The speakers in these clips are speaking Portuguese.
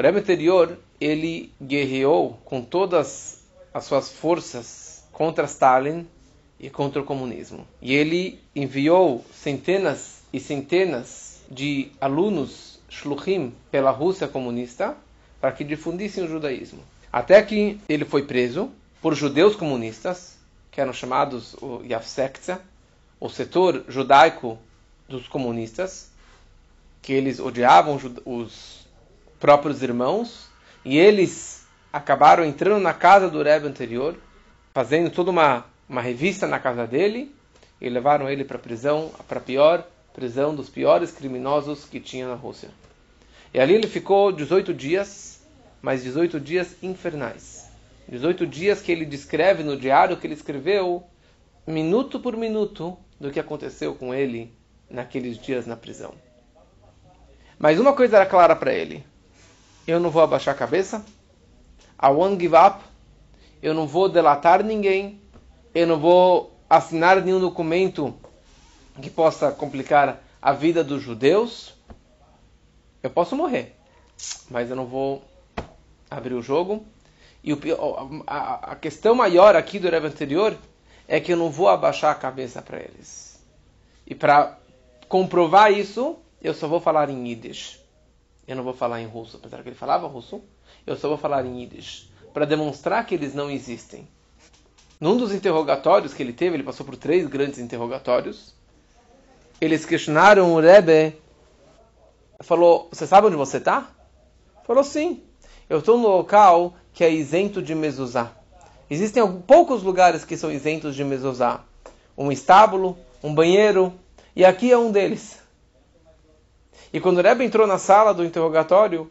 O Rebbe anterior, ele guerreou com todas as suas forças contra Stalin e contra o comunismo. E ele enviou centenas e centenas de alunos shluchim pela Rússia comunista para que difundissem o judaísmo. Até que ele foi preso por judeus comunistas, que eram chamados o Yavsekta, o setor judaico dos comunistas, que eles odiavam os próprios irmãos, e eles acabaram entrando na casa do Rebbe anterior, fazendo toda uma, uma revista na casa dele, e levaram ele para a prisão, para a pior prisão dos piores criminosos que tinha na Rússia. E ali ele ficou 18 dias, mas 18 dias infernais. 18 dias que ele descreve no diário que ele escreveu, minuto por minuto, do que aconteceu com ele naqueles dias na prisão. Mas uma coisa era clara para ele: eu não vou abaixar a cabeça, I won't give up, eu não vou delatar ninguém, eu não vou assinar nenhum documento que possa complicar a vida dos judeus. Eu posso morrer, mas eu não vou abrir o jogo. E o, a, a, questão maior aqui do Rebbe anterior é que eu não vou abaixar a cabeça para eles. E para comprovar isso, eu só vou falar em Yiddish. Eu não vou falar em russo, apesar que ele falava russo. Eu só vou falar em Yiddish. Para demonstrar que eles não existem. Num dos interrogatórios que ele teve, ele passou por três grandes interrogatórios. Eles questionaram o Rebbe. Falou: Você sabe onde você está? Falou: Sim. Eu estou no local que é isento de mezuzá. Existem poucos lugares que são isentos de mezuzá. Um estábulo, um banheiro, e aqui é um deles. E quando o Rebbe entrou na sala do interrogatório,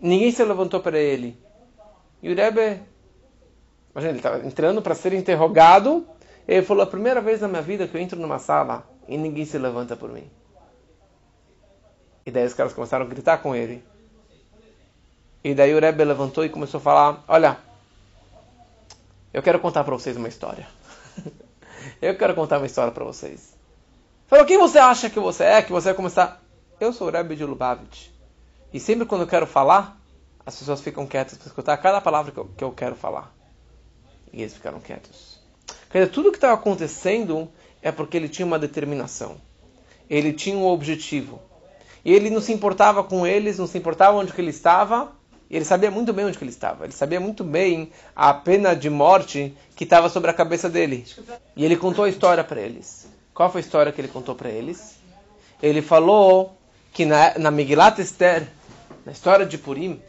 ninguém se levantou para ele. E o Rebbe, imagina, ele estava entrando para ser interrogado, ele falou: a primeira vez na minha vida que eu entro numa sala e ninguém se levanta por mim. E daí os caras começaram a gritar com ele. E daí o Rebbe levantou e começou a falar: Olha, eu quero contar para vocês uma história. eu quero contar uma história para vocês. Falou: Quem você acha que você é? Que você vai começar. Eu sou o Rebbe de Lubavitch. E sempre quando eu quero falar, as pessoas ficam quietas para escutar cada palavra que eu, que eu quero falar. E eles ficaram quietos. Quer dizer, tudo que estava acontecendo é porque ele tinha uma determinação. Ele tinha um objetivo. E ele não se importava com eles, não se importava onde que ele estava. Ele sabia muito bem onde que ele estava. Ele sabia muito bem a pena de morte que estava sobre a cabeça dele. E ele contou a história para eles. Qual foi a história que ele contou para eles? Ele falou que na, na Megilat Esther, na história de Purim,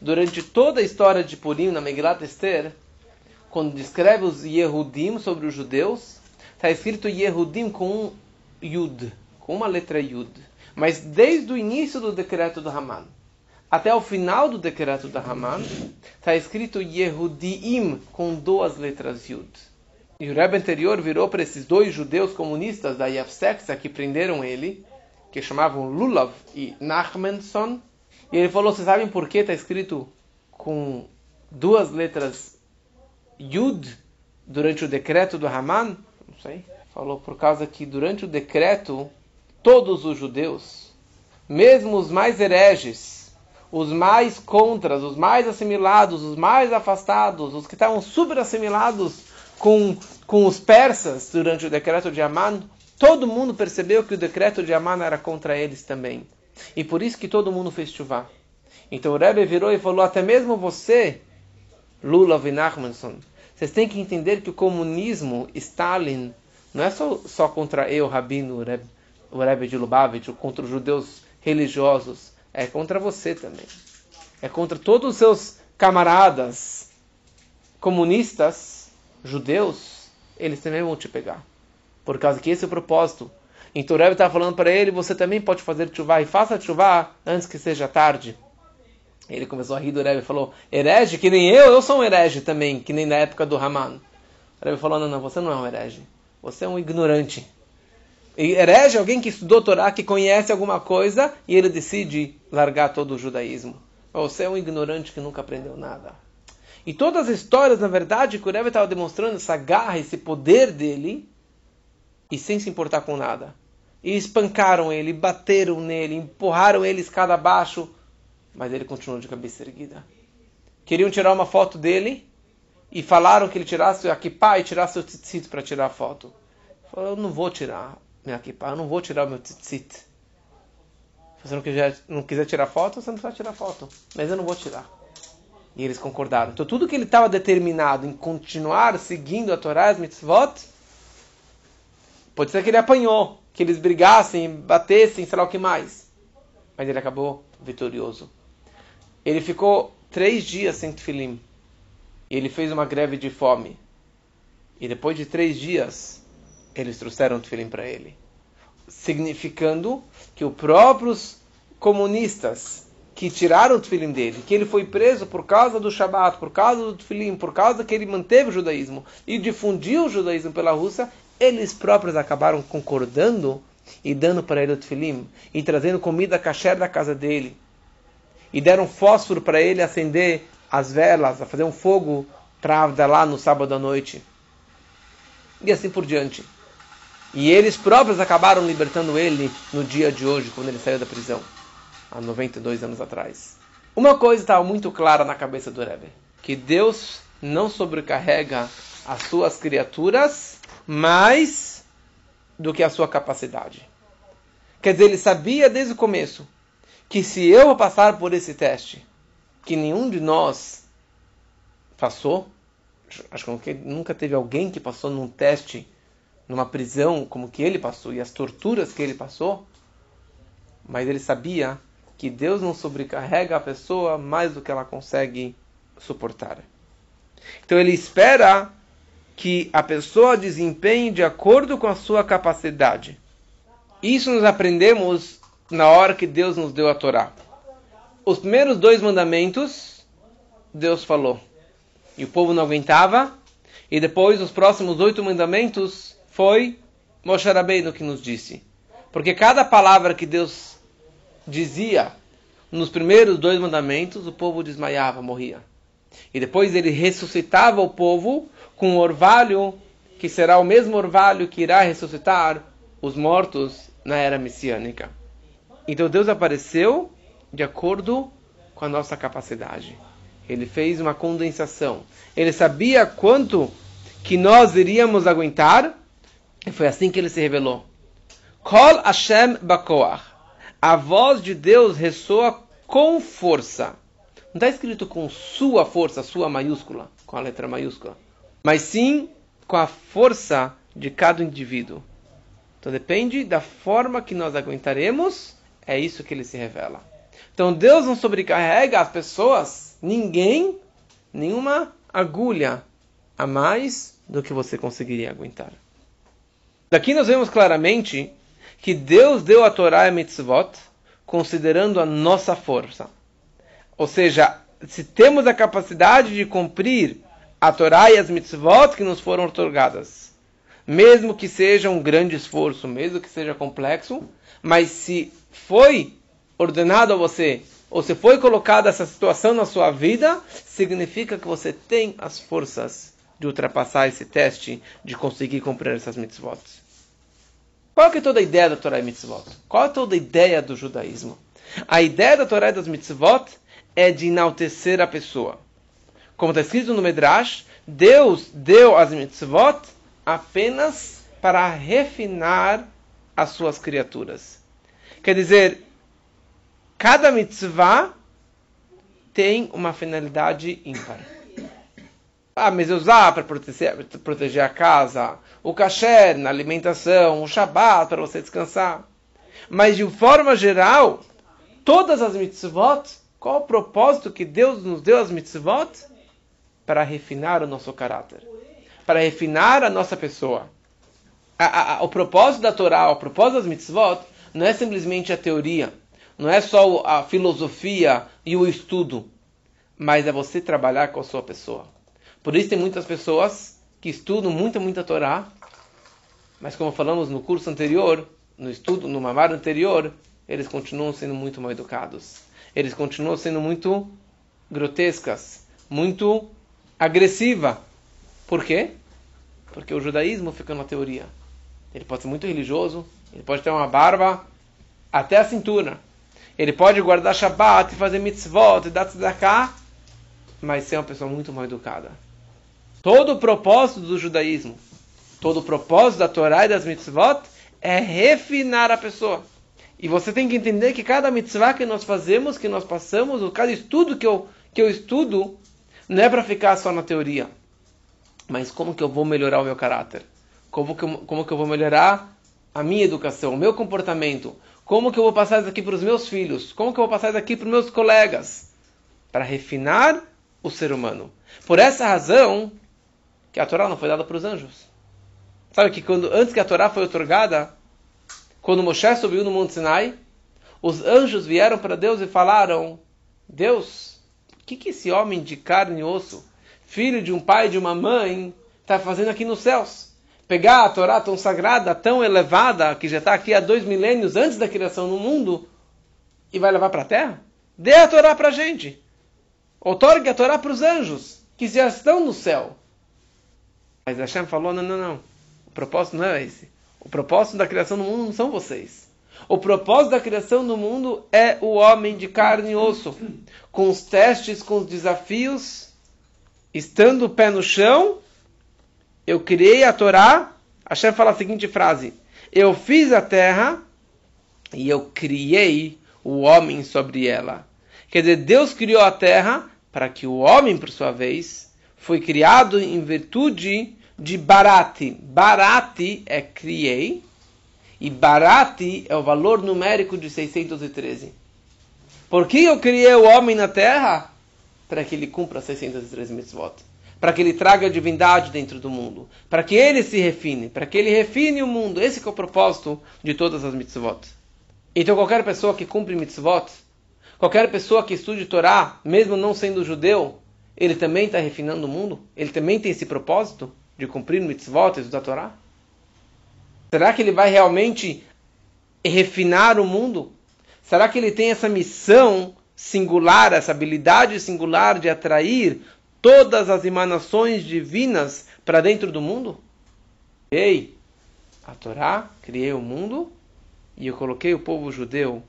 durante toda a história de Purim, na Megilat Esther, quando descreve os Yehudim sobre os judeus, está escrito Yehudim com um Yud, com uma letra Yud. Mas desde o início do decreto do Haman até o final do decreto do Haman, está escrito Yehudim com duas letras Yud. E o Rebbe anterior virou para esses dois judeus comunistas da Yavseksa que prenderam ele, que chamavam Lulav e Nachmanson. E ele falou: Vocês sabem por que está escrito com duas letras Yud durante o decreto do Haman? Não sei. Falou por causa que durante o decreto, todos os judeus, mesmo os mais hereges, os mais contras, os mais assimilados, os mais afastados, os que estavam super assimilados com, com os persas durante o decreto de Aman, todo mundo percebeu que o decreto de Aman era contra eles também. E por isso que todo mundo fez chuva. Então o Rebbe virou e falou: até mesmo você, Lula Vinachmanson, vocês têm que entender que o comunismo, Stalin, não é só, só contra eu, Rabino, o Rebbe, o Rebbe de Lubavitch, ou contra os judeus religiosos, é contra você também. É contra todos os seus camaradas comunistas, judeus, eles também vão te pegar. Por causa que esse é o propósito. Então o Rebbe está falando para ele, você também pode fazer chuva e faça chuva antes que seja tarde. Ele começou a rir do Rebbe e falou, herege? Que nem eu, eu sou um herege também, que nem na época do Haman. O Rebbe falou, não, não, você não é um herege. Você é um ignorante. E herege é alguém que estudou Torá, que conhece alguma coisa e ele decide largar todo o judaísmo. Você é um ignorante que nunca aprendeu nada. E todas as histórias, na verdade, que o Rebbe estava demonstrando essa garra, esse poder dele, e sem se importar com nada. E espancaram ele, bateram nele, empurraram ele escada abaixo, mas ele continuou de cabeça erguida. Queriam tirar uma foto dele e falaram que ele tirasse a kippah e tirasse o tzitzit para tirar a foto. Ele falou, eu não vou tirar minha kippah, eu não vou tirar o meu tzitzit. Se você não quiser, não quiser tirar foto, você não precisa tirar foto. Mas eu não vou tirar. E eles concordaram. Então tudo que ele estava determinado em continuar seguindo a Torá e as mitzvot, pode ser que ele apanhou, que eles brigassem, batessem, sei lá o que mais. Mas ele acabou vitorioso. Ele ficou três dias sem tefilim. E ele fez uma greve de fome. E depois de três dias, eles trouxeram tefilim para ele. Significando que os próprios comunistas que tiraram o tefilim dele, que ele foi preso por causa do Shabat, por causa do tefilim, por causa que ele manteve o judaísmo e difundiu o judaísmo pela Rússia, eles próprios acabaram concordando e dando para ele o tefilim e trazendo comida kasher da casa dele e deram fósforo para ele acender as velas, a fazer um fogo para lá no sábado à noite. E assim por diante. E eles próprios acabaram libertando ele no dia de hoje, quando ele saiu da prisão, há 92 anos atrás. Uma coisa estava muito clara na cabeça do Rebbe, que Deus não sobrecarrega as suas criaturas mais do que a sua capacidade. Quer dizer, ele sabia desde o começo que se eu passar por esse teste, que nenhum de nós passou, acho que nunca teve alguém que passou num teste, numa prisão como que ele passou e as torturas que ele passou, mas ele sabia que Deus não sobrecarrega a pessoa mais do que ela consegue suportar. Então ele espera que a pessoa desempenhe de acordo com a sua capacidade. Isso nós aprendemos na hora que Deus nos deu a Torá. Os primeiros dois mandamentos, Deus falou. E o povo não aguentava. E depois, os próximos oito mandamentos, foi Moshe Rabbeinu que nos disse. Porque cada palavra que Deus dizia nos primeiros dois mandamentos, o povo desmaiava, morria. E depois ele ressuscitava o povo com um orvalho que será o mesmo orvalho que irá ressuscitar os mortos na era messiânica. Então Deus apareceu de acordo com a nossa capacidade. Ele fez uma condensação. Ele sabia quanto que nós iríamos aguentar. E foi assim que ele se revelou. Kol Hashem Bakoach. A voz de Deus ressoa com força. Não está escrito com sua força, sua maiúscula, com a letra maiúscula. Mas sim com a força de cada indivíduo. Então depende da forma que nós aguentaremos é isso que ele se revela. Então Deus não sobrecarrega as pessoas, ninguém, nenhuma agulha a mais do que você conseguiria aguentar. Daqui nós vemos claramente que Deus deu a Torá e a mitzvot considerando a nossa força. Ou seja, se temos a capacidade de cumprir a Torá e as mitzvot que nos foram otorgadas, mesmo que seja um grande esforço, mesmo que seja complexo, mas se foi ordenado a você, ou se foi colocada essa situação na sua vida, significa que você tem as forças de ultrapassar esse teste, de conseguir cumprir essas mitzvot. Qual é toda a ideia da Torá e mitzvot? Qual é toda a ideia do judaísmo? A ideia da Torá e das mitzvot é de enaltecer a pessoa. Como está escrito no Medrash, Deus deu as mitzvot apenas para refinar as suas criaturas. Quer dizer, cada mitzvah tem uma finalidade ímpar. Ah, mas usar para proteger, proteger a casa, o kasher na alimentação, o shabat para você descansar. Mas de forma geral, todas as mitzvot, qual o propósito que Deus nos deu as mitzvot? Para refinar o nosso caráter, para refinar a nossa pessoa. A, a, a, o propósito da Torá, o propósito das mitzvot, não é simplesmente a teoria, não é só a filosofia e o estudo, mas é você trabalhar com a sua pessoa. Por isso tem muitas pessoas que estudam muita, muita Torá, mas como falamos no curso anterior, no estudo, no mamar anterior, eles continuam sendo muito mal educados. Eles continuam sendo muito grotescas, muito agressiva. Por quê? Porque o judaísmo fica na teoria. Ele pode ser muito religioso, ele pode ter uma barba até a cintura. ele pode guardar Shabbat fazer mitzvot e dar tzedakah, mas ser uma pessoa muito mal educada. Todo o propósito do judaísmo, todo o propósito da Torá e das mitzvot é refinar a pessoa. E você tem que entender que cada mitzvah que nós fazemos, que nós passamos, cada estudo que eu, que eu estudo, não é para ficar só na teoria. Mas como que eu vou melhorar o meu caráter? Como que eu, como que eu vou melhorar a minha educação, o meu comportamento? Como que eu vou passar isso aqui para os meus filhos? Como que eu vou passar isso aqui para os meus colegas? Para refinar o ser humano. Por essa razão que a Torá não foi dada para os anjos. Sabe que quando antes que a Torá foi otorgada, quando Moshe subiu no Monte Sinai, os anjos vieram para Deus e falaram: Deus, o que, que esse homem de carne e osso, filho de um pai e de uma mãe, está fazendo aqui nos céus? pegar a Torá tão sagrada, tão elevada, que já está aqui há dois milênios antes da criação do mundo, e vai levar para a terra? Dê a Torá para a gente. Otorgue a Torá para os anjos, que já estão no céu. Mas Hashem falou: não, não, não. O propósito não é esse. O propósito da criação do mundo não são vocês. O propósito da criação do mundo é o homem de carne e osso, com os testes, com os desafios, estando o pé no chão eu criei a Torá, Hashem fala a seguinte frase: Eu fiz a terra e eu criei o homem sobre ela. Quer dizer, Deus criou a terra para que o homem, por sua vez, foi criado em virtude de Barati. Barati é criei e Barati é o valor numérico de 613. Por que eu criei o homem na terra? Para que ele cumpra 613 mitzvot para que ele traga a divindade dentro do mundo, para que ele se refine, para que ele refine o mundo. Esse é o propósito de todas as mitzvot. Então qualquer pessoa que cumpre mitzvot, qualquer pessoa que estude Torá, mesmo não sendo judeu, ele também está refinando o mundo? Ele também tem esse propósito de cumprir mitzvot e estudar Torá? Será que ele vai realmente refinar o mundo? Será que ele tem essa missão singular, essa habilidade singular de atrair todas as emanações divinas para dentro do mundo? Ei, a Torá, criei o mundo e eu coloquei o povo judeu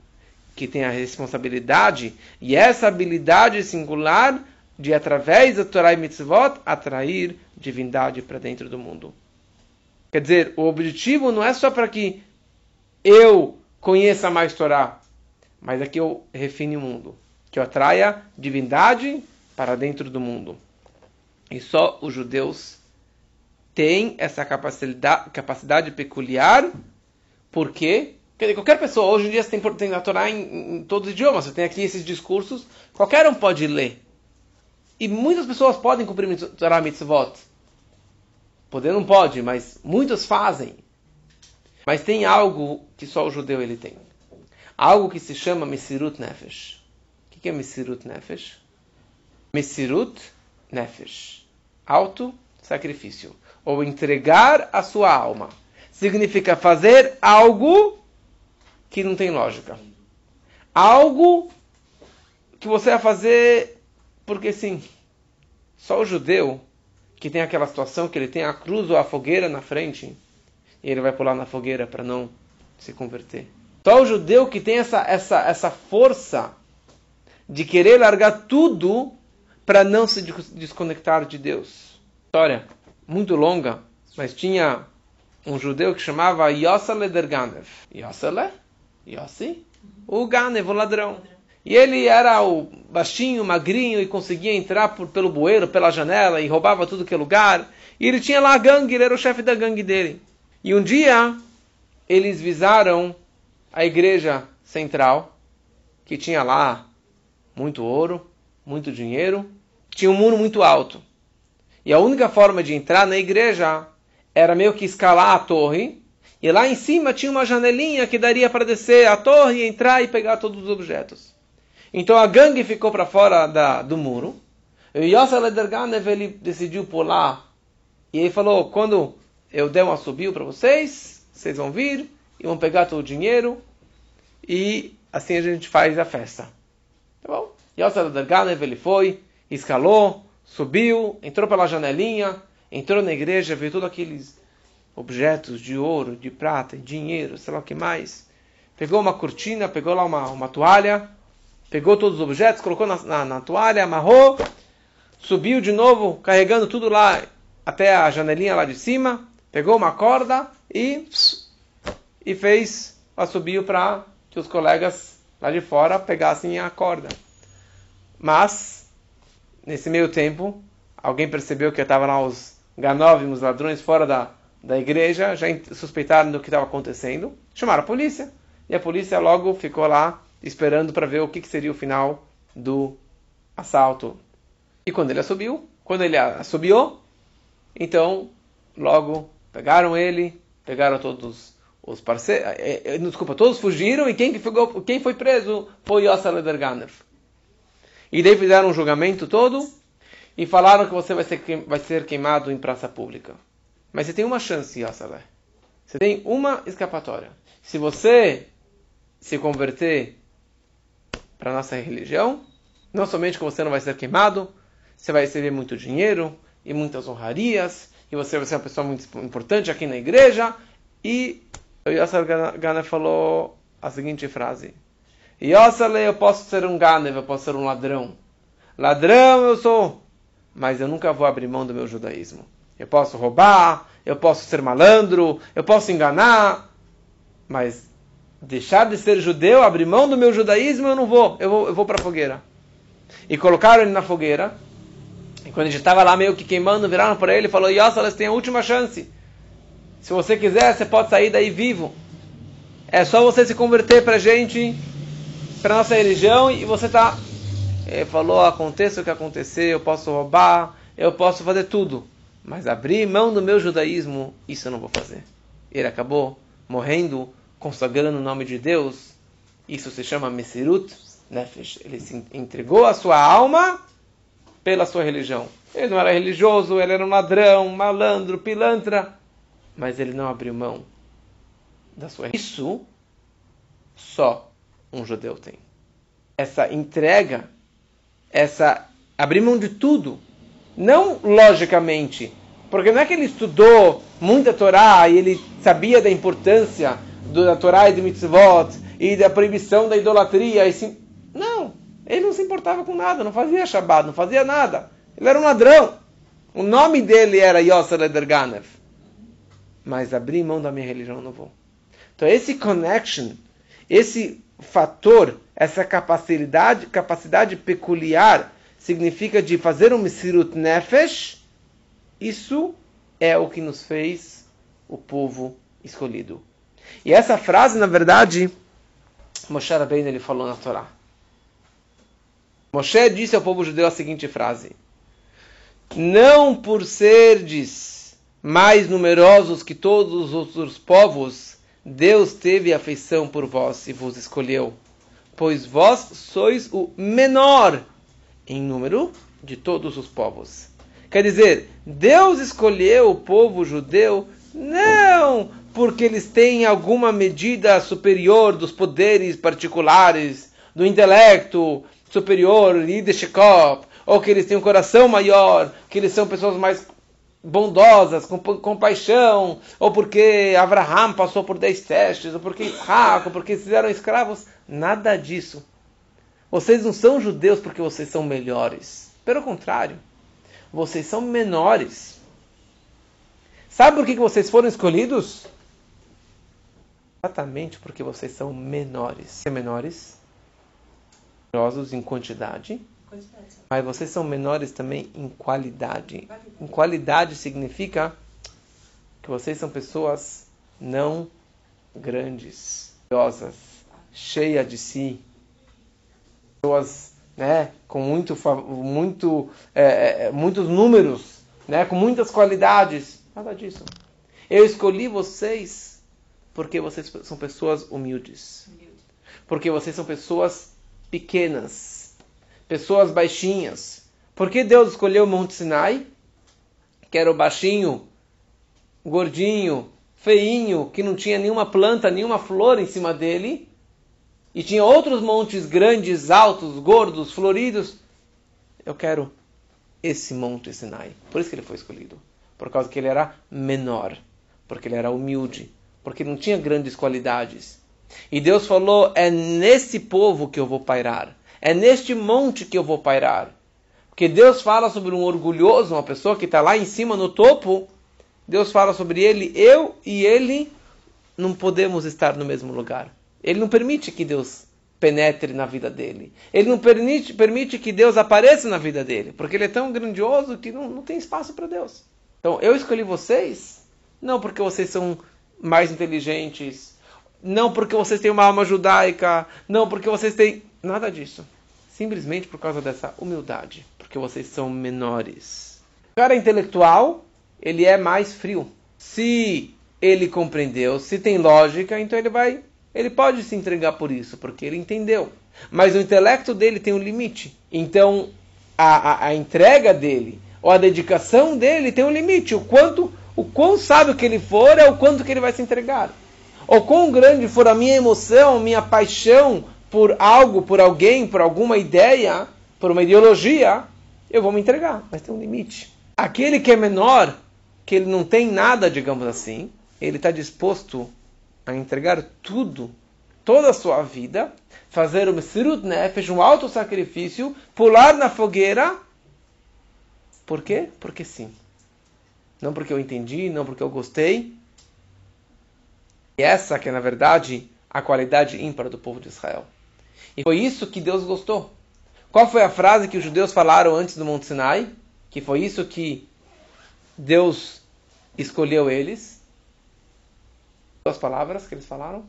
que tem a responsabilidade e essa habilidade singular de, através da Torá e Mitzvot, atrair divindade para dentro do mundo. Quer dizer, o objetivo não é só para que eu conheça mais Torá, mas é que eu refine o mundo, que eu atraia divindade para dentro do mundo. E só os judeus têm essa capacidade, capacidade peculiar, porque quer dizer, qualquer pessoa, hoje em dia você tem, tem a Torá em, em todos os idiomas, você tem aqui esses discursos, qualquer um pode ler. E muitas pessoas podem cumprir Torá Mitzvot. Poder não pode, mas muitos fazem. Mas tem algo que só o judeu ele tem. Algo que se chama Mesirut Nefesh. O que é Mesirut Nefesh? Mesirut Nefesh. Auto-sacrifício. Ou entregar a sua alma. Significa fazer algo que não tem lógica. Algo que você vai fazer porque sim. Só o judeu que tem aquela situação que ele tem a cruz ou a fogueira na frente e ele vai pular na fogueira para não se converter. Só o judeu que tem essa, essa, essa força de querer largar tudo para não se desconectar de Deus. História muito longa, mas tinha um judeu que chamava Yossele der Ganev. Yossele? Yossi? O Ganev, o ladrão. E ele era o baixinho, magrinho e conseguia entrar por, pelo bueiro, pela janela e roubava tudo que é lugar. E ele tinha lá a gangue, ele era o chefe da gangue dele. E um dia eles visaram a igreja central, que tinha lá muito ouro, muito dinheiro, tinha um muro muito alto. E a única forma de entrar na igreja era meio que escalar a torre, e lá em cima tinha uma janelinha que daria para descer a torre, entrar e pegar todos os objetos. Então a gangue ficou para fora da, do muro. E Yosef Lederganev ele decidiu pular. E ele falou: quando eu der um assobio para vocês, vocês vão vir e vão pegar todo o dinheiro. E assim a gente faz a festa. Tá bom? Yosef Lederganev ele foi, escalou, subiu, entrou pela janelinha, entrou na igreja, viu todos aqueles objetos de ouro, de prata, dinheiro, sei lá o que mais. pegou uma cortina, pegou lá uma, uma toalha, pegou todos os objetos, colocou na, na, na toalha, amarrou, subiu de novo, carregando tudo lá até a janelinha lá de cima, pegou uma corda e, e fez, subiu para que os colegas lá de fora pegassem a corda. Mas, nesse meio tempo, alguém percebeu que estavam lá os ganóvimos, ladrões fora da, da igreja, já suspeitaram do que estava acontecendo, chamaram a polícia. E a polícia logo ficou lá esperando para ver o que, que seria o final do assalto. E quando ele subiu, quando ele assobiou, então logo pegaram ele, pegaram todos os parceiros, eh, eh, desculpa, todos fugiram e quem, ficou, quem foi preso foi Yossi Lederganer. E daí fizeram um julgamento todo e falaram que você vai ser, vai ser queimado em praça pública. Mas você tem uma chance, Yossalé. Você tem uma escapatória. Se você se converter para nossa religião, não somente que você não vai ser queimado, você vai receber muito dinheiro e muitas honrarias, e você vai ser uma pessoa muito importante aqui na igreja. E o Yasser Gana falou a seguinte frase: Yossale, eu posso ser um Ganev, eu posso ser um ladrão. Ladrão eu sou, mas eu nunca vou abrir mão do meu judaísmo. Eu posso roubar, eu posso ser malandro, eu posso enganar, mas deixar de ser judeu, abrir mão do meu judaísmo, eu não vou. Eu vou, eu vou para a fogueira. E colocaram ele na fogueira. E quando gente estava lá meio que queimando, viraram para ele e falou: Yossales, tem a última chance. Se você quiser, você pode sair daí vivo. É só você se converter para a gente para nossa religião e você está é, falou aconteça o que acontecer, eu posso roubar, eu posso fazer tudo, mas abrir mão do meu judaísmo, isso eu não vou fazer. Ele acabou morrendo, consagrando o nome de Deus. Isso se chama Mesirut Nefesh. Ele se entregou a sua alma pela sua religião. Ele não era religioso, ele era um ladrão, malandro, pilantra, mas ele não abriu mão da sua. Isso só um judeu tem. Essa entrega, essa abrir mão de tudo, não logicamente, porque não é que ele estudou muita Torá e ele sabia da importância da Torá e do mitzvot e da proibição da idolatria. E sim... Não, ele não se importava com nada, não fazia Shabbat, não fazia nada. Ele era um ladrão. O nome dele era Yosser Ederganev. Mas abrir mão da minha religião não vou. Então esse connection, esse fator, essa capacidade, capacidade peculiar, significa de fazer um Mesirut Nefesh, isso é o que nos fez o povo escolhido. E essa frase, na verdade, Moshe Rabbeinu ele falou na Torá. Moshe disse ao povo judeu a seguinte frase: Não por serdes mais numerosos que todos os outros povos, Deus teve afeição por vós e vos escolheu, pois vós sois o menor em número de todos os povos. Quer dizer, Deus escolheu o povo judeu não porque eles têm alguma medida superior dos poderes particulares, do intelecto superior, leadership, ou que eles têm um coração maior, que eles são pessoas mais bondosas, com compaixão, ou porque Abraham passou por dez testes, ou porque Isaac, ou porque fizeram escravos. Nada disso. Vocês não são judeus porque vocês são melhores. Pelo contrário, vocês são menores. Sabe por que vocês foram escolhidos? Exatamente porque vocês são menores. Ser menores, numerosos em quantidade, mas vocês são menores também em qualidade. Em qualidade significa que vocês são pessoas não grandes, orgulhosas, cheias de si, pessoas né, com muito, muito, é, é, muitos números, né, com muitas qualidades. Nada disso. Eu escolhi vocês porque vocês são pessoas humildes. Porque vocês são pessoas pequenas pessoas baixinhas. Por que Deus escolheu o Monte Sinai? Que era o baixinho, gordinho, feinho, que não tinha nenhuma planta, nenhuma flor em cima dele. E tinha outros montes grandes, altos, gordos, floridos. Eu quero esse Monte Sinai. Por isso que ele foi escolhido. Por causa que ele era menor. Porque ele era humilde. Porque não tinha grandes qualidades. E Deus falou: é nesse povo que eu vou pairar. É neste monte que eu vou pairar. Porque Deus fala sobre um orgulhoso, uma pessoa que está lá em cima no topo. Deus fala sobre ele, eu e ele não podemos estar no mesmo lugar. Ele não permite que Deus penetre na vida dele. Ele não permite, permite que Deus apareça na vida dele, porque ele é tão grandioso que não, não tem espaço para Deus. Então, eu escolhi vocês, não porque vocês são mais inteligentes, não porque vocês têm uma alma judaica, não porque vocês têm. Nada disso. Simplesmente por causa dessa humildade, porque vocês são menores. O cara intelectual, ele é mais frio. Se ele compreendeu, se tem lógica, então ele vai ele pode se entregar por isso, porque ele entendeu. Mas o intelecto dele tem um limite. Então, a, a, a entrega dele, ou a dedicação dele tem um limite. O quanto, o quão sábio que ele for, é o quanto que ele vai se entregar. Ou quão grande for a minha emoção, minha paixão por algo, por alguém, por alguma ideia, por uma ideologia, eu vou me entregar. Mas tem um limite. Aquele que é menor, que ele não tem nada, digamos assim, ele está disposto a entregar tudo, toda a sua vida, fazer o Mesirut Nefesh, um alto sacrifício, pular na fogueira. Por quê? Porque sim. Não porque eu entendi, não porque eu gostei. E essa que é, na verdade, a qualidade ímpar do povo de Israel. E foi isso que Deus gostou. Qual foi a frase que os judeus falaram antes do Monte Sinai? Que foi isso que Deus escolheu eles duas palavras que eles falaram?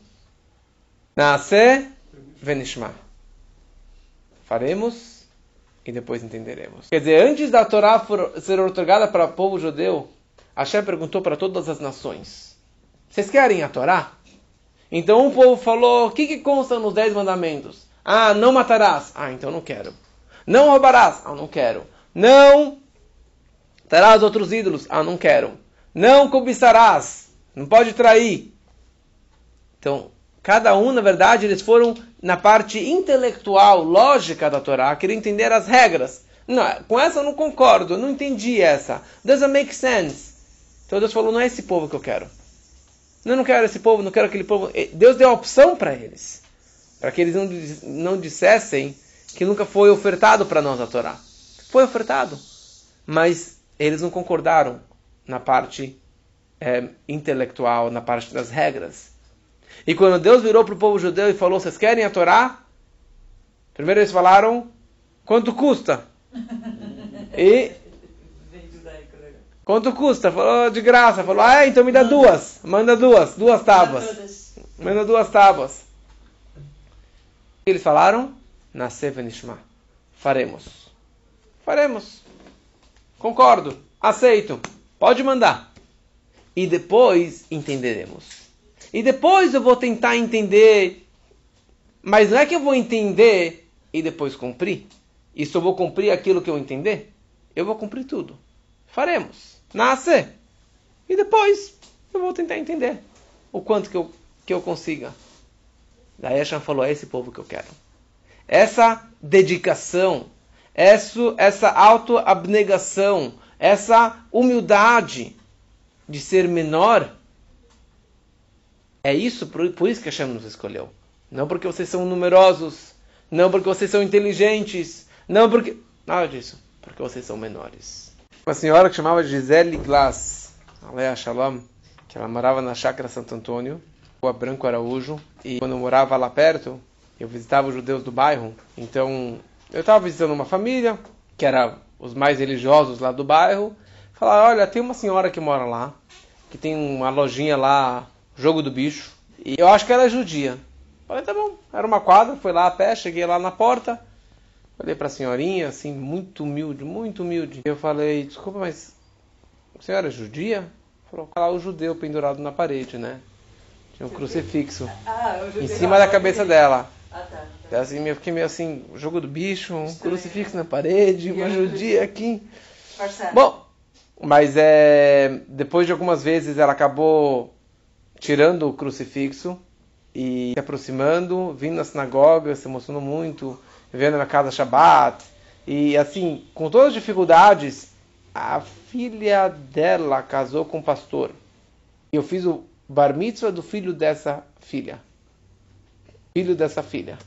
Nasce venishma. Faremos e depois entenderemos. Quer dizer, antes da Torá ser otorgada para o povo judeu, Hashem perguntou para todas as nações: Vocês querem a Torá? Então o povo falou: O que, que consta nos dez mandamentos? Ah, não matarás. Ah, então não quero. Não roubarás. Ah, não quero. Não terás outros ídolos. Ah, não quero. Não cobiçarás. Não pode trair. Então, cada um, na verdade, eles foram na parte intelectual, lógica da Torá, querer entender as regras. Não, com essa eu não concordo, eu não entendi essa. Doesn't make sense. Então Deus falou, não é esse povo que eu quero. Eu não quero esse povo, não quero aquele povo. Deus deu a opção para eles. Para que eles não, não dissessem que nunca foi ofertado para nós a Torá. Foi ofertado. Mas eles não concordaram na parte é, intelectual, na parte das regras. E quando Deus virou para o povo judeu e falou: Vocês querem a Torá? Primeiro eles falaram: Quanto custa? E. Quanto custa? Falou de graça. Falou: Ah, então me dá duas. Manda duas. Duas tábuas. Manda duas tábuas. Eles falaram: Nascer Venishma. Faremos. Faremos. Concordo. Aceito. Pode mandar. E depois entenderemos. E depois eu vou tentar entender. Mas não é que eu vou entender e depois cumprir. E se eu vou cumprir aquilo que eu entender, eu vou cumprir tudo. Faremos. Nasce. E depois eu vou tentar entender o quanto que eu, que eu consiga. Daí Hashem falou: é esse povo que eu quero. Essa dedicação, essa, essa autoabnegação, essa humildade de ser menor é isso, por, por isso que Hashem nos escolheu. Não porque vocês são numerosos, não porque vocês são inteligentes, não porque. Nada disso. Porque vocês são menores. Uma senhora que chamava Gisele Glass, Alea Shalom, que ela morava na Chácara Santo Antônio, Rua Branco Araújo, e quando eu morava lá perto, eu visitava os judeus do bairro. Então, eu estava visitando uma família, que era os mais religiosos lá do bairro. Falaram: olha, tem uma senhora que mora lá, que tem uma lojinha lá jogo do bicho. E eu acho que era judia. Falei, tá bom. Era uma quadra, fui lá a pé, cheguei lá na porta. Olhei pra senhorinha, assim, muito humilde, muito humilde. Eu falei, desculpa, mas a senhora é judia? Falou, lá o judeu pendurado na parede, né? Tinha um crucifixo ah, em cima da cabeça dela. Ah, tá. tá. Assim, eu fiquei meio assim, jogo do bicho, um crucifixo na parede, uma judia aqui. Bom, mas é, depois de algumas vezes ela acabou tirando o crucifixo e se aproximando, vindo na sinagoga, se emocionou muito, vendo na casa Shabbat. E assim, com todas as dificuldades, a filha dela casou com o pastor. Eu fiz o bar mitzvah do filho dessa filha. filho dessa filha.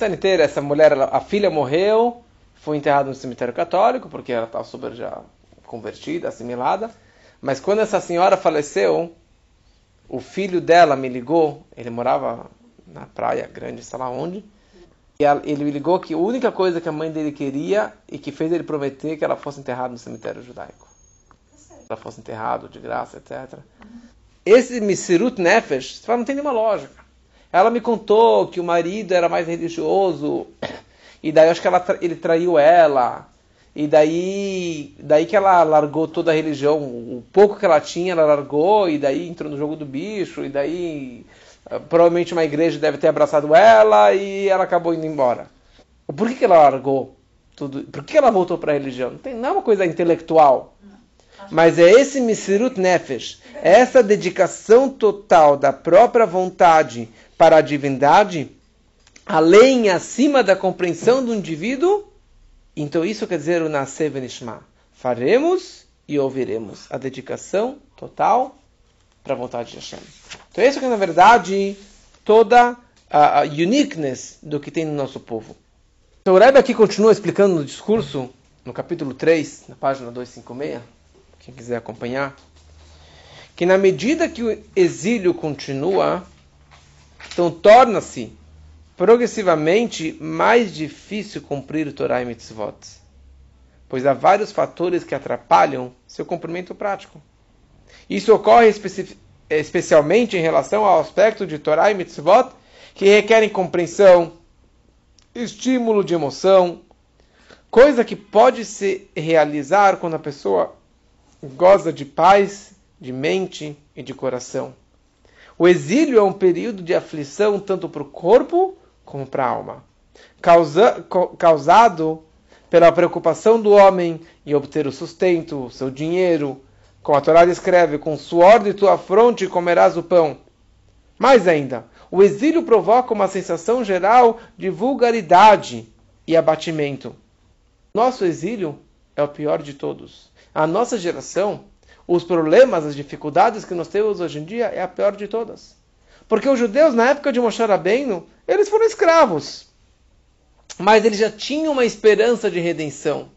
Inteira, essa mulher, a filha morreu, foi enterrada no cemitério católico, porque ela estava super já convertida, assimilada. Mas quando essa senhora faleceu, o filho dela me ligou, ele morava na praia grande, sei lá onde, e ele me ligou que a única coisa que a mãe dele queria e que fez ele prometer que ela fosse enterrada no cemitério judaico. Ela fosse enterrada de graça, etc. Esse Misirut Nefesh, não tem nenhuma lógica. Ela me contou que o marido era mais religioso, e daí acho que ela, ele traiu ela, e daí, daí que ela largou toda a religião, o pouco que ela tinha, ela largou, e daí entrou no jogo do bicho, e daí provavelmente uma igreja deve ter abraçado ela, e ela acabou indo embora. Por que, que ela largou tudo? Por que ela voltou para a religião? Não, tem, não é uma coisa intelectual. Mas é esse Misirut Nefesh, é essa dedicação total da própria vontade para a divindade, além e acima da compreensão do indivíduo, então isso quer dizer o Nascer Benishma. Faremos e ouviremos. A dedicação total para a vontade de Hashem. Então isso que é, na verdade, toda a, a uniqueness do que tem no nosso povo. Então o Rebbe aqui continua explicando no discurso, no capítulo 3, na página 256, quem quiser acompanhar, que na medida que o exílio continua, então torna-se progressivamente mais difícil cumprir o Torah e Mitzvot, pois há vários fatores que atrapalham seu cumprimento prático. Isso ocorre especi especialmente em relação ao aspecto de Torah e Mitzvot que requerem compreensão, estímulo de emoção, coisa que pode se realizar quando a pessoa goza de paz, de mente e de coração. O exílio é um período de aflição tanto para o corpo como para a alma, causa, causado pela preocupação do homem em obter o sustento, seu dinheiro. Como a Torá descreve, com o suor de tua fronte comerás o pão. Mais ainda, o exílio provoca uma sensação geral de vulgaridade e abatimento. Nosso exílio é o pior de todos. A nossa geração, os problemas, as dificuldades que nós temos hoje em dia é a pior de todas. Porque os judeus, na época de Moshe Rabbeinu, eles foram escravos. Mas eles já tinham uma esperança de redenção.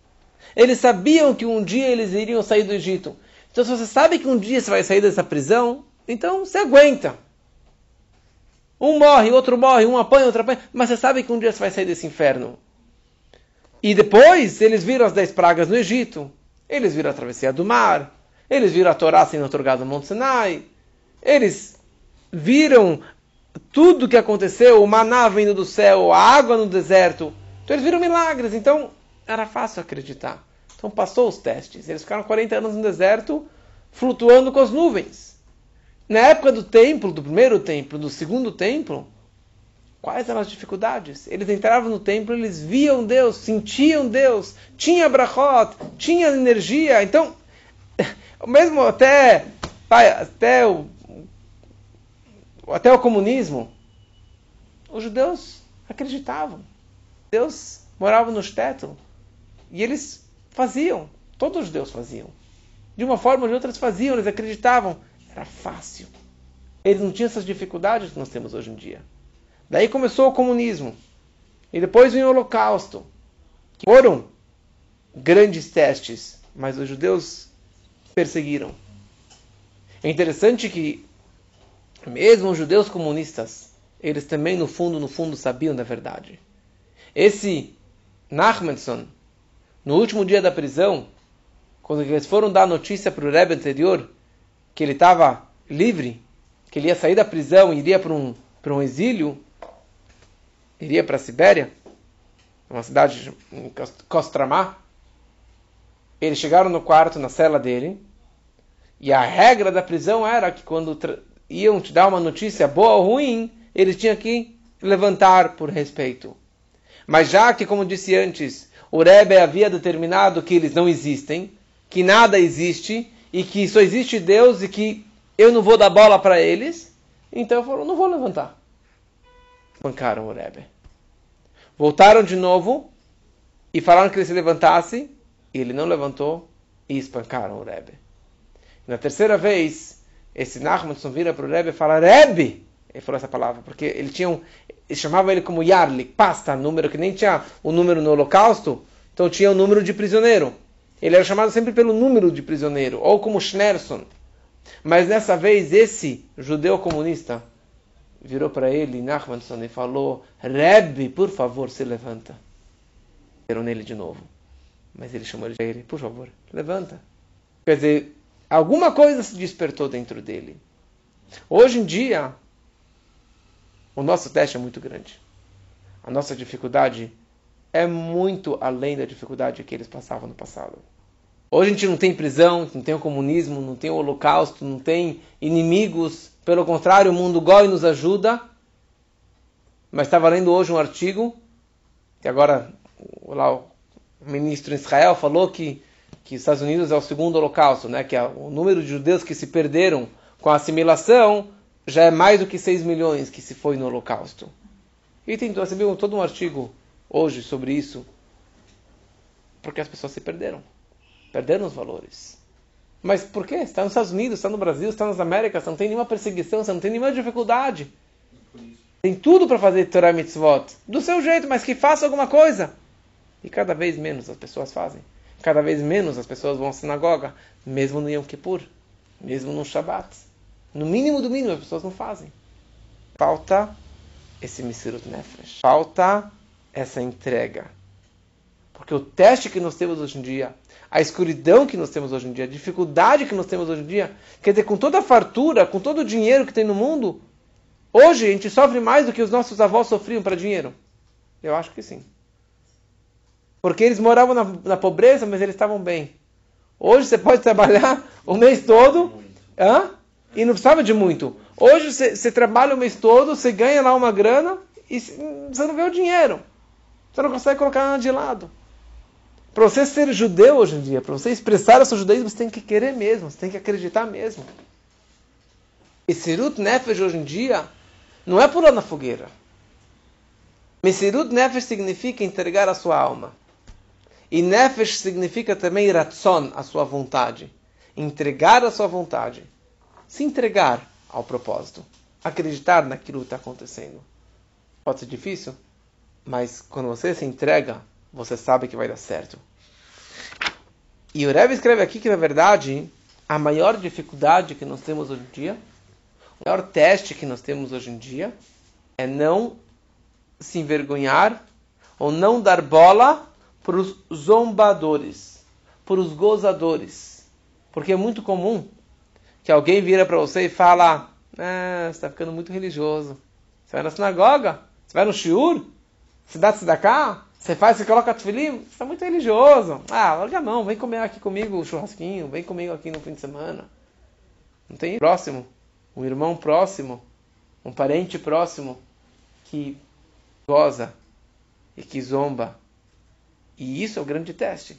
Eles sabiam que um dia eles iriam sair do Egito. Então, se você sabe que um dia você vai sair dessa prisão, então você aguenta. Um morre, outro morre, um apanha, outro apanha, mas você sabe que um dia você vai sair desse inferno. E depois eles viram as dez pragas no Egito, eles viram a travessia do mar, eles viram a Torá sendo otorgada no Monte Sinai, eles viram tudo o que aconteceu, o maná vindo do céu, a água no deserto. Então eles viram milagres, então era fácil acreditar. Então passou os testes. Eles ficaram 40 anos no deserto, flutuando com as nuvens. Na época do templo, do primeiro templo, do segundo templo, quais eram as dificuldades? Eles entravam no templo, eles viam Deus, sentiam Deus, tinha brachot, tinha energia. Então, mesmo até, até o até o comunismo, os judeus acreditavam. Deus morava nos tetos. E eles faziam. Todos os judeus faziam. De uma forma ou de outra eles faziam, eles acreditavam. Era fácil. Eles não tinham essas dificuldades que nós temos hoje em dia. Daí começou o comunismo. E depois o holocausto. Foram grandes testes, mas os judeus perseguiram. É interessante que mesmo os judeus comunistas, eles também no fundo, no fundo sabiam da verdade. Esse Nachmanson, no último dia da prisão, quando eles foram dar notícia para o Rebbe anterior que ele estava livre, que ele ia sair da prisão e iria para um, para um exílio, iria para a Sibéria, uma cidade em Kostromá, eles chegaram no quarto, na cela dele, e a regra da prisão era que quando iam te dar uma notícia boa ou ruim, eles tinham que levantar por respeito. Mas já que, como disse antes, o Rebbe havia determinado que eles não existem, que nada existe e que só existe Deus e que eu não vou dar bola para eles, então falou, não vou levantar. Bancaram o Rebbe. Voltaram de novo e falaram que ele se levantasse, e ele não levantou e espancaram o Rebbe. Na terceira vez, esse Nachmanson vira para o Rebbe e fala, Rebbe! Ele falou essa palavra, porque ele tinha um, chamava ele como Yarlik, pasta, número que nem tinha o número no holocausto, então tinha o número de prisioneiro. Ele era chamado sempre pelo número de prisioneiro, ou como Schnerson. Mas nessa vez, esse judeu comunista virou para ele, Nachmanson, e falou: Rebbe, por favor, se levanta. Deram nele de novo. Mas ele chamou ele, por favor, levanta. Quer dizer, alguma coisa se despertou dentro dele. Hoje em dia, o nosso teste é muito grande. A nossa dificuldade é muito além da dificuldade que eles passavam no passado. Hoje a gente não tem prisão, não tem o comunismo, não tem o holocausto, não tem inimigos. Pelo contrário, o mundo goi nos ajuda. Mas estava lendo hoje um artigo, que agora lá, o ministro em Israel falou que, que os Estados Unidos é o segundo holocausto, né? que é o número de judeus que se perderam com a assimilação já é mais do que 6 milhões que se foi no holocausto. E tentou receber todo um artigo hoje sobre isso, porque as pessoas se perderam. Perderam os valores. Mas por quê? Está nos Estados Unidos, está no Brasil, está nas Américas, não tem nenhuma perseguição, você não tem nenhuma dificuldade. Tem tudo para fazer Torah Mitzvot. Do seu jeito, mas que faça alguma coisa. E cada vez menos as pessoas fazem. Cada vez menos as pessoas vão à sinagoga, mesmo no Yom Kippur, mesmo no Shabbat. No mínimo do mínimo, as pessoas não fazem. Falta esse Misirut Nefesh. Falta essa entrega. Porque o teste que nós temos hoje em dia, a escuridão que nós temos hoje em dia, a dificuldade que nós temos hoje em dia, quer dizer, com toda a fartura, com todo o dinheiro que tem no mundo, hoje a gente sofre mais do que os nossos avós sofriam para dinheiro? Eu acho que sim. Porque eles moravam na, na pobreza, mas eles estavam bem. Hoje você pode trabalhar o mês todo hã? E não precisava de muito. Hoje você, trabalha o mês todo, você ganha lá uma grana e você não vê o dinheiro. Você não consegue colocar nada de lado. Para você ser judeu hoje em dia, para você expressar o seu judaísmo, você tem que querer mesmo, você tem que acreditar mesmo. E Sirut Nefesh hoje em dia não é pular na fogueira. Mesirut Nefesh significa entregar a sua alma. E Nefesh significa também Ratzon, a sua vontade. Entregar a sua vontade. Se entregar ao propósito. Acreditar naquilo que está acontecendo. Pode ser difícil, mas quando você se entrega, você sabe que vai dar certo. E o Rebbe escreve aqui que, na verdade, a maior dificuldade que nós temos hoje em dia, o maior teste que nós temos hoje em dia, é não se envergonhar ou não dar bola para os zombadores, para os gozadores. Porque é muito comum que alguém vira para você e fala: ah, você está ficando muito religioso. Você vai na sinagoga? Você vai no shiur? Você dá cá? Você faz, você coloca tefilim? Você está muito religioso. Ah, larga a mão, vem comer aqui comigo o churrasquinho, vem comigo aqui no fim de semana. Não tem próximo, um irmão próximo, um parente próximo que goza e que zomba. E isso é o grande teste.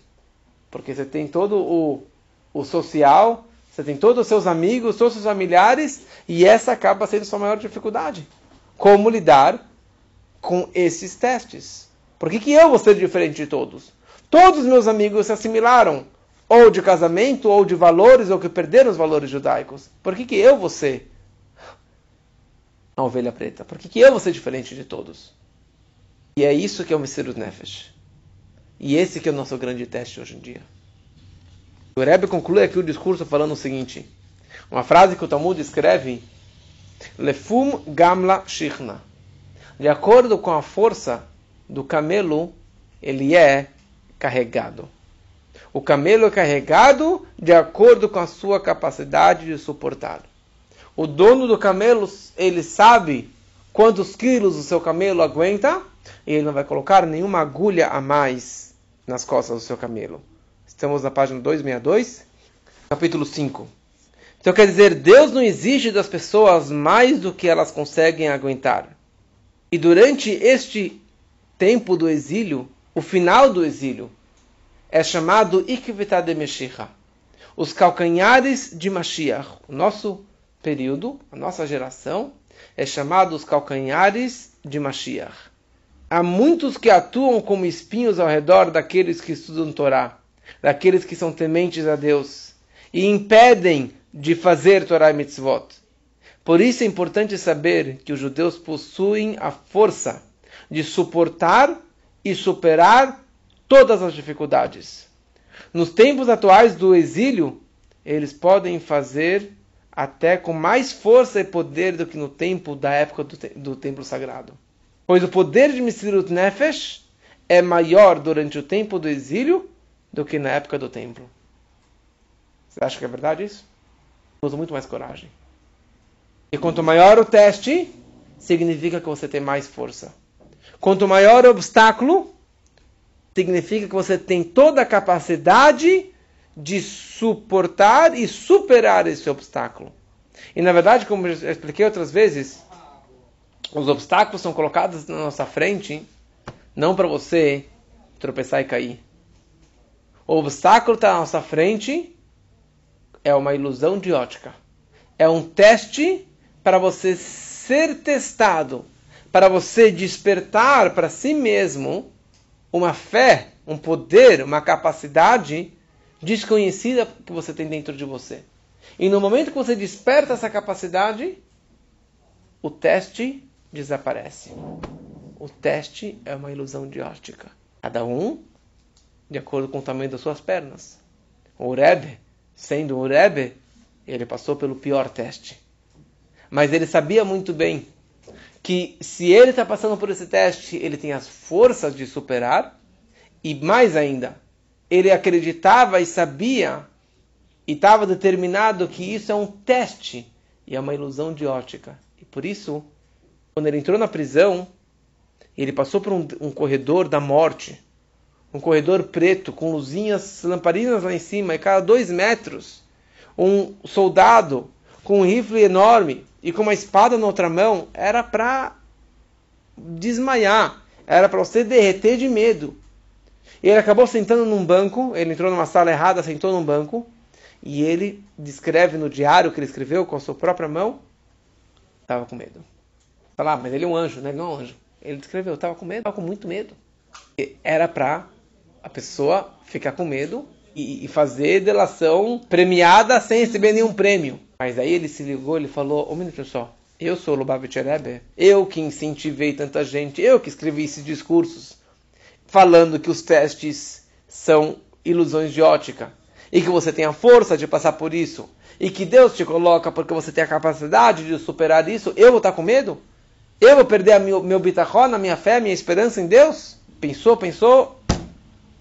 Porque você tem todo o, o social, você tem todos os seus amigos, todos os seus familiares, e essa acaba sendo sua maior dificuldade. Como lidar com esses testes? Por que, que eu vou ser diferente de todos? Todos os meus amigos se assimilaram, ou de casamento, ou de valores, ou que perderam os valores judaicos. Por que, que eu vou ser a ovelha preta? Por que, que eu vou ser diferente de todos? E é isso que é o Messirut Nefesh. E esse que é o nosso grande teste hoje em dia. O Rebbe conclui aqui o discurso falando o seguinte: uma frase que o Talmud escreve: Lefum gamla shichna. De acordo com a força do camelo, ele é carregado. O camelo é carregado de acordo com a sua capacidade de suportar. O dono do camelo, ele sabe quantos quilos o seu camelo aguenta e ele não vai colocar nenhuma agulha a mais nas costas do seu camelo. Estamos na página 262, capítulo 5. Então quer dizer, Deus não exige das pessoas mais do que elas conseguem aguentar. E durante este tempo do exílio, o final do exílio, é chamado Ikvita de Meshiach, os calcanhares de Mashiach. O nosso período, a nossa geração, é chamado os calcanhares de Mashiach. Há muitos que atuam como espinhos ao redor daqueles que estudam Torá, daqueles que são tementes a Deus, e impedem de fazer Torá e Mitzvot. Por isso é importante saber que os judeus possuem a força de suportar e superar todas as dificuldades. Nos tempos atuais do exílio, eles podem fazer até com mais força e poder do que no tempo da época do, te do templo sagrado. Pois o poder de Misirut Nefesh é maior durante o tempo do exílio do que na época do templo. Você acha que é verdade isso? Usa muito mais coragem. E quanto maior o teste, significa que você tem mais força. Quanto maior o obstáculo, significa que você tem toda a capacidade de suportar e superar esse obstáculo. E na verdade, como eu expliquei outras vezes, os obstáculos são colocados na nossa frente não para você tropeçar e cair. O obstáculo está na nossa frente é uma ilusão de ótica. É um teste para você ser testado, para você despertar para si mesmo uma fé, um poder, uma capacidade desconhecida que você tem dentro de você. E no momento que você desperta essa capacidade, o teste desaparece. O teste é uma ilusão de ótica. Cada um de acordo com o tamanho das suas pernas. O Rebbe, sendo o Rebbe, ele passou pelo pior teste. Mas ele sabia muito bem que se ele está passando por esse teste, ele tem as forças de superar, e mais ainda, ele acreditava e sabia e estava determinado que isso é um teste e é uma ilusão de ótica. E por isso, quando ele entrou na prisão, ele passou por um, um corredor da morte, um corredor preto com luzinhas, lamparinas lá em cima, e cada dois metros, um soldado com um rifle enorme e com uma espada na outra mão, era para desmaiar, era para você derreter de medo. E ele acabou sentando num banco, ele entrou numa sala errada, sentou num banco, e ele descreve no diário que ele escreveu com a sua própria mão, estava com medo. Fala, ah, mas ele é um anjo, né? Ele não é um anjo. Ele descreveu, estava com medo, estava com muito medo. Era para a pessoa ficar com medo e, e, fazer delação premiada sem receber nenhum prêmio. Mas aí ele se ligou, ele falou, um minuto só, eu sou o Lubavitch Rebbe, eu que incentivei tanta gente, eu que escrevi esses discursos, falando que os testes são ilusões de ótica e que você tem a força de passar por isso e que Deus te coloca porque você tem a capacidade de superar isso, eu vou estar com medo? Eu vou perder a meu, meu bitachon, minha fé, minha esperança em Deus? Pensou, pensou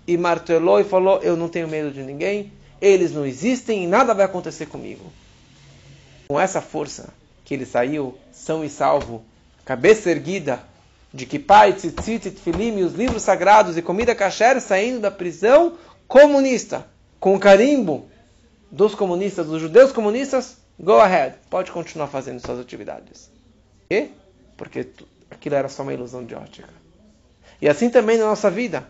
e martelou e falou: Eu não tenho medo de ninguém, eles não existem e nada vai acontecer comigo. Com essa força que ele saiu são e salvo, cabeça erguida, de que pai, tzitzit, tfilim os livros sagrados e comida kasher saindo da prisão comunista, com o carimbo dos comunistas, dos judeus comunistas, go ahead, pode continuar fazendo suas atividades. E? Porque aquilo era só uma ilusão de ótica. E assim também na nossa vida,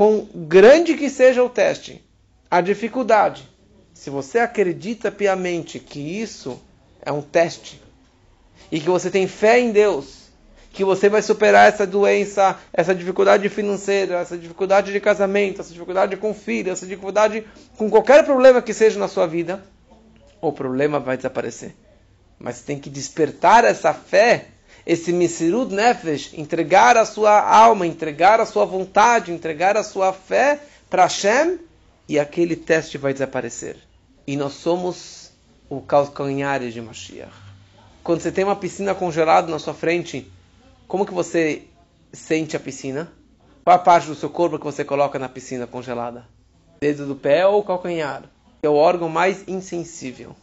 com grande que seja o teste, a dificuldade, se você acredita piamente que isso é um teste e que você tem fé em Deus que você vai superar essa doença, essa dificuldade financeira, essa dificuldade de casamento, essa dificuldade com filho, essa dificuldade com qualquer problema que seja na sua vida, o problema vai desaparecer. Mas tem que despertar essa fé, esse misirud nefesh, entregar a sua alma, entregar a sua vontade, entregar a sua fé para Hashem, e aquele teste vai desaparecer. E nós somos o calcanhar de Mashiach. Quando você tem uma piscina congelada na sua frente, como que você sente a piscina? Qual a parte do seu corpo que você coloca na piscina congelada? Dedo do pé ou calcanhar? É o órgão mais insensível.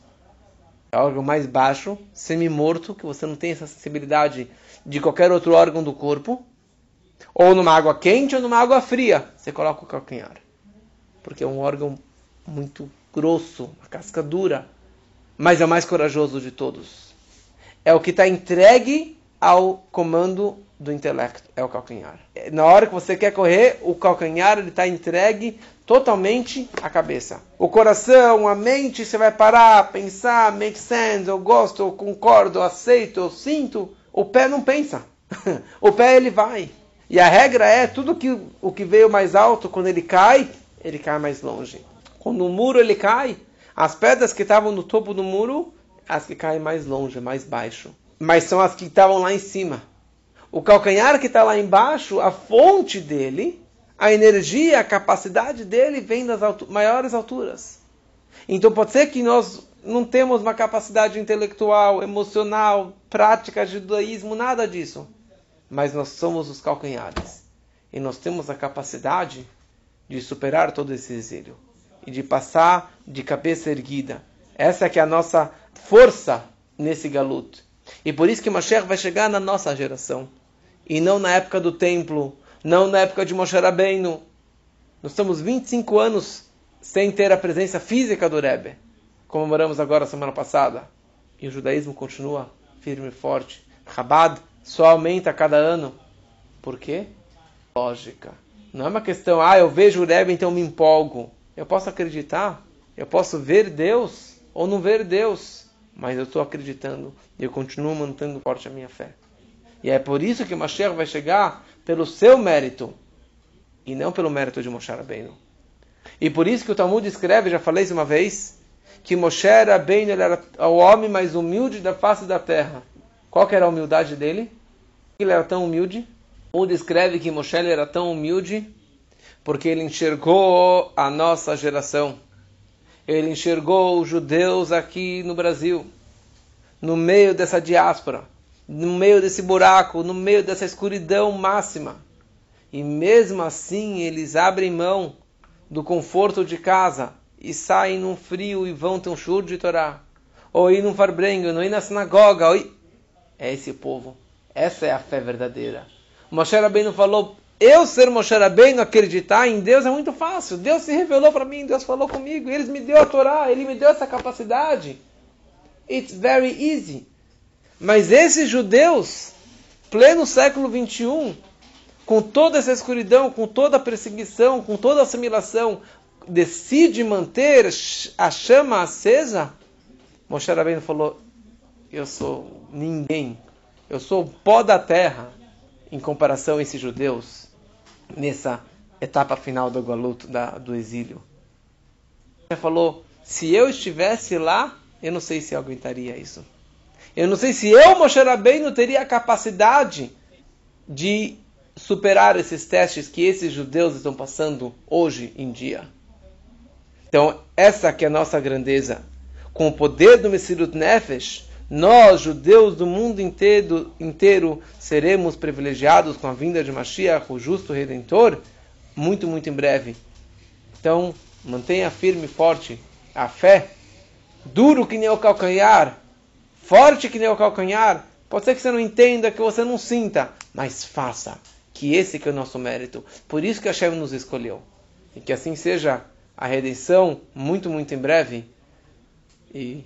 Órgão mais baixo, semi-morto, que você não tem essa sensibilidade de qualquer outro órgão do corpo. Ou numa água quente ou numa água fria, você coloca o calcanhar. Porque é um órgão muito grosso, uma casca dura, mas é o mais corajoso de todos. É o que está entregue ao comando do intelecto, é o calcanhar. Na hora que você quer correr, o calcanhar está entregue totalmente à cabeça. O coração, a mente, você vai parar, pensar, make sense, eu gosto, eu concordo, eu aceito, eu sinto. O pé não pensa. o pé ele vai. E a regra é tudo que o que veio mais alto, quando ele cai, ele cai mais longe. Quando o muro ele cai, as pedras que estavam no topo do muro as que caem mais longe, mais baixo. Mas são as que estavam lá em cima. O calcanhar que está lá embaixo, a fonte dele, a energia, a capacidade dele vem das altu maiores alturas. Então pode ser que nós não temos uma capacidade intelectual, emocional, prática de judaísmo, nada disso. Mas nós somos os calcanhares. E nós temos a capacidade de superar todo esse exílio. E de passar de cabeça erguida. Essa é que é a nossa força nesse galuto. E por isso que Mashiach vai chegar na nossa geração. E não na época do templo, não na época de Moshe Rabbeinu. Nós estamos 25 anos sem ter a presença física do Rebbe. Comemoramos agora semana passada. E o judaísmo continua firme e forte. Chabad só aumenta a cada ano. Por quê? Lógica. Não é uma questão, ah, eu vejo o Rebbe, então me empolgo. Eu posso acreditar, eu posso ver Deus ou não ver Deus, mas eu estou acreditando e eu continuo mantendo forte a minha fé. E é por isso que o Mashiach vai chegar pelo seu mérito e não pelo mérito de Moshe Rabbeinu. E por isso que o Talmud escreve, já falei isso uma vez, que Moshe Rabbeinu era o homem mais humilde da face da terra. Qual era a humildade dele? Ele era tão humilde. Ou descreve que Moshe era tão humilde porque ele enxergou a nossa geração. Ele enxergou os judeus aqui no Brasil, no meio dessa diáspora no meio desse buraco, no meio dessa escuridão máxima. E mesmo assim eles abrem mão do conforto de casa e saem num frio e vão ter um shur de Torá. Ou ir num farbrengo, ou ir na sinagoga. Ou ir... É esse povo. Essa é a fé verdadeira. O Moshe falou, eu ser Moshe Rabbeinu, acreditar em Deus é muito fácil. Deus se revelou para mim, Deus falou comigo, Ele me deu a Torá, Ele me deu essa capacidade. It's very easy. Mas esses judeus, pleno século 21, com toda essa escuridão, com toda a perseguição, com toda a assimilação, decide manter a chama acesa, Moshe Rabbeinu falou: Eu sou ninguém, eu sou o pó da terra, em comparação a esses judeus, nessa etapa final do galuto, da, do exílio. Ele falou: Se eu estivesse lá, eu não sei se eu aguentaria isso. Eu não sei se eu, Moshe Rabbeinu, teria a capacidade de superar esses testes que esses judeus estão passando hoje em dia. Então, essa que é a nossa grandeza. Com o poder do Messirut Nefesh, nós, judeus do mundo inteiro, inteiro, seremos privilegiados com a vinda de Mashiach, o justo Redentor, muito, muito em breve. Então, mantenha firme e forte a fé, duro que nem o calcanhar, forte que nem o calcanhar. Pode ser que você não entenda, que você não sinta, mas faça, que esse que é o nosso mérito. Por isso que Hashem nos escolheu. E que assim seja a redenção muito, muito em breve. E